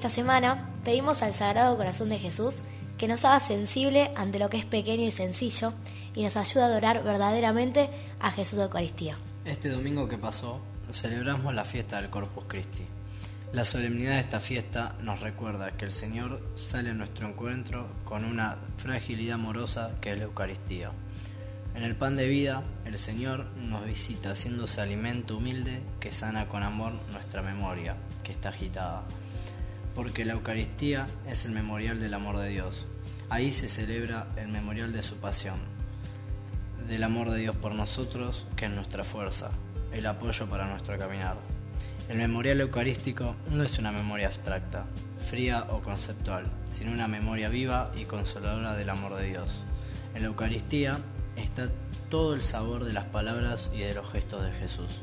esta semana pedimos al Sagrado Corazón de Jesús que nos haga sensible ante lo que es pequeño y sencillo y nos ayude a adorar verdaderamente a Jesús de Eucaristía. Este domingo que pasó celebramos la fiesta del Corpus Christi. La solemnidad de esta fiesta nos recuerda que el Señor sale a nuestro encuentro con una fragilidad amorosa que es la Eucaristía. En el pan de vida, el Señor nos visita haciéndose alimento humilde que sana con amor nuestra memoria, que está agitada. Porque la Eucaristía es el memorial del amor de Dios. Ahí se celebra el memorial de su pasión, del amor de Dios por nosotros, que es nuestra fuerza, el apoyo para nuestro caminar. El memorial eucarístico no es una memoria abstracta, fría o conceptual, sino una memoria viva y consoladora del amor de Dios. En la Eucaristía está todo el sabor de las palabras y de los gestos de Jesús.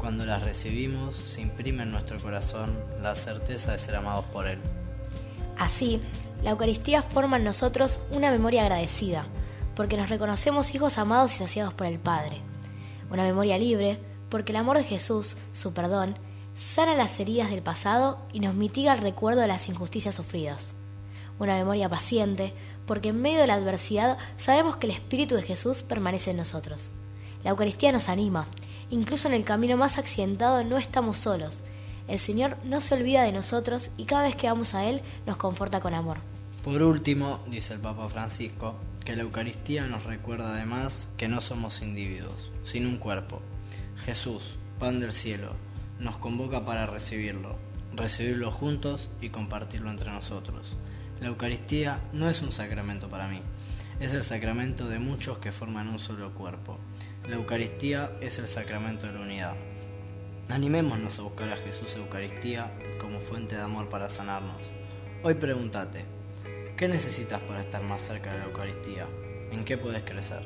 Cuando las recibimos, se imprime en nuestro corazón la certeza de ser amados por Él. Así, la Eucaristía forma en nosotros una memoria agradecida, porque nos reconocemos hijos amados y saciados por el Padre. Una memoria libre, porque el amor de Jesús, su perdón, sana las heridas del pasado y nos mitiga el recuerdo de las injusticias sufridas. Una memoria paciente, porque en medio de la adversidad sabemos que el Espíritu de Jesús permanece en nosotros. La Eucaristía nos anima, incluso en el camino más accidentado no estamos solos. El Señor no se olvida de nosotros y cada vez que vamos a Él nos conforta con amor. Por último, dice el Papa Francisco, que la Eucaristía nos recuerda además que no somos individuos, sino un cuerpo. Jesús, pan del cielo, nos convoca para recibirlo, recibirlo juntos y compartirlo entre nosotros. La Eucaristía no es un sacramento para mí, es el sacramento de muchos que forman un solo cuerpo. La Eucaristía es el sacramento de la unidad. Animémonos a buscar a Jesús Eucaristía como fuente de amor para sanarnos. Hoy pregúntate, ¿qué necesitas para estar más cerca de la Eucaristía? ¿En qué puedes crecer?